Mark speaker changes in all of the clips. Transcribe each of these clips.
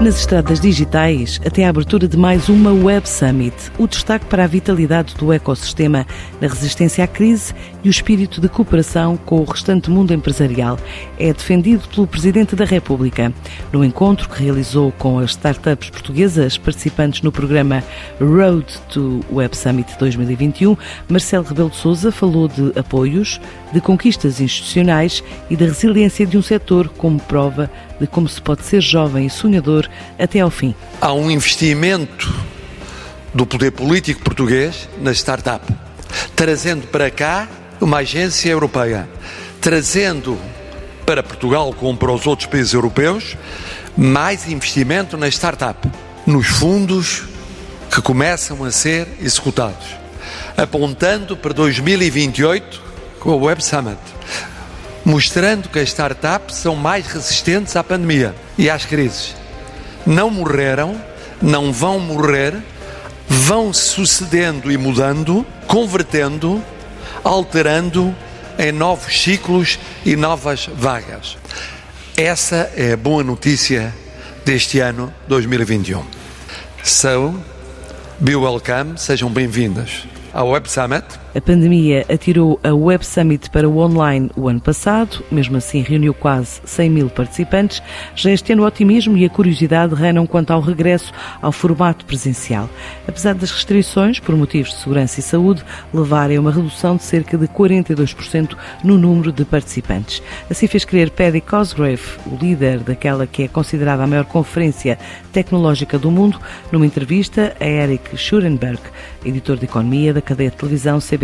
Speaker 1: nas estradas digitais, até a abertura de mais uma Web Summit, o destaque para a vitalidade do ecossistema, na resistência à crise e o espírito de cooperação com o restante mundo empresarial é defendido pelo Presidente da República. No encontro que realizou com as startups portuguesas participantes no programa Road to Web Summit 2021, Marcelo Rebelo de Sousa falou de apoios, de conquistas institucionais e da resiliência de um setor como prova de como se pode ser jovem e sonhador até ao fim.
Speaker 2: Há um investimento do poder político português na startup, trazendo para cá uma agência europeia, trazendo para Portugal, como para os outros países europeus, mais investimento na startup, nos fundos que começam a ser executados, apontando para 2028 com o Web Summit mostrando que as startups são mais resistentes à pandemia e às crises. Não morreram, não vão morrer, vão sucedendo e mudando, convertendo, alterando em novos ciclos e novas vagas. Essa é a boa notícia deste ano 2021. So, be welcome, sejam bem-vindas ao Web Summit
Speaker 1: a pandemia atirou a Web Summit para o online o ano passado, mesmo assim reuniu quase 100 mil participantes. Já este ano o otimismo e a curiosidade reinam quanto ao regresso ao formato presencial. Apesar das restrições, por motivos de segurança e saúde, levarem a uma redução de cerca de 42% no número de participantes. Assim fez crer Paddy Cosgrave, o líder daquela que é considerada a maior conferência tecnológica do mundo, numa entrevista a Eric Schurenberg, editor de economia da cadeia de televisão CBS.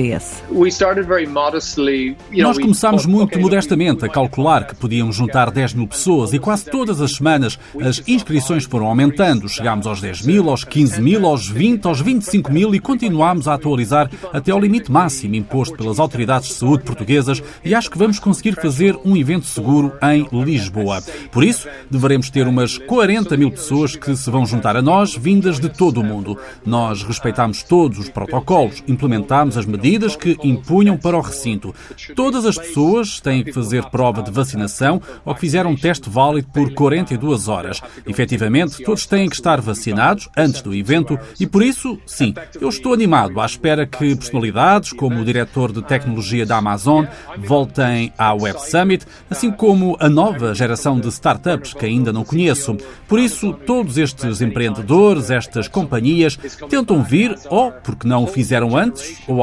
Speaker 3: Nós começámos muito modestamente a calcular que podíamos juntar 10 mil pessoas e quase todas as semanas as inscrições foram aumentando. Chegámos aos 10 mil, aos 15 mil, aos 20, aos 25 mil e continuámos a atualizar até ao limite máximo imposto pelas autoridades de saúde portuguesas e acho que vamos conseguir fazer um evento seguro em Lisboa. Por isso, deveremos ter umas 40 mil pessoas que se vão juntar a nós, vindas de todo o mundo. Nós respeitamos todos os protocolos, implementamos as medidas medidas que impunham para o recinto. Todas as pessoas têm que fazer prova de vacinação ou que fizeram um teste válido por 42 horas. Efetivamente, todos têm que estar vacinados antes do evento e, por isso, sim, eu estou animado à espera que personalidades como o diretor de tecnologia da Amazon voltem à Web Summit, assim como a nova geração de startups que ainda não conheço. Por isso, todos estes empreendedores, estas companhias, tentam vir ou porque não o fizeram antes, ou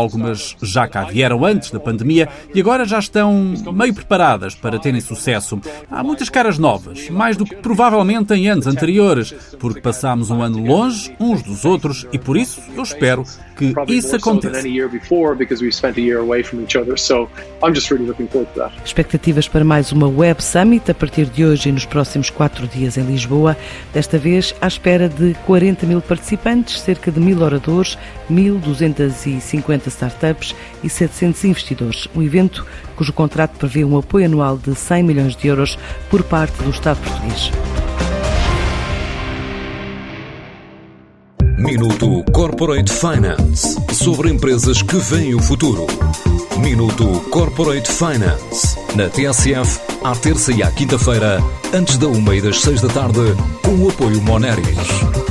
Speaker 3: já cá vieram antes da pandemia e agora já estão meio preparadas para terem sucesso. Há muitas caras novas, mais do que provavelmente em anos anteriores, porque passámos um ano longe uns dos outros e por isso eu espero que isso aconteça.
Speaker 1: Expectativas para mais uma Web Summit a partir de hoje e nos próximos quatro dias em Lisboa, desta vez à espera de 40 mil participantes, cerca de mil oradores, 1.250 startups startups e 700 investidores. Um evento cujo contrato prevê um apoio anual de 100 milhões de euros por parte do Estado português.
Speaker 4: Minuto Corporate Finance sobre empresas que veem o futuro. Minuto Corporate Finance na TSF, à terça e à quinta-feira, antes da uma e das seis da tarde, com o apoio Moneris.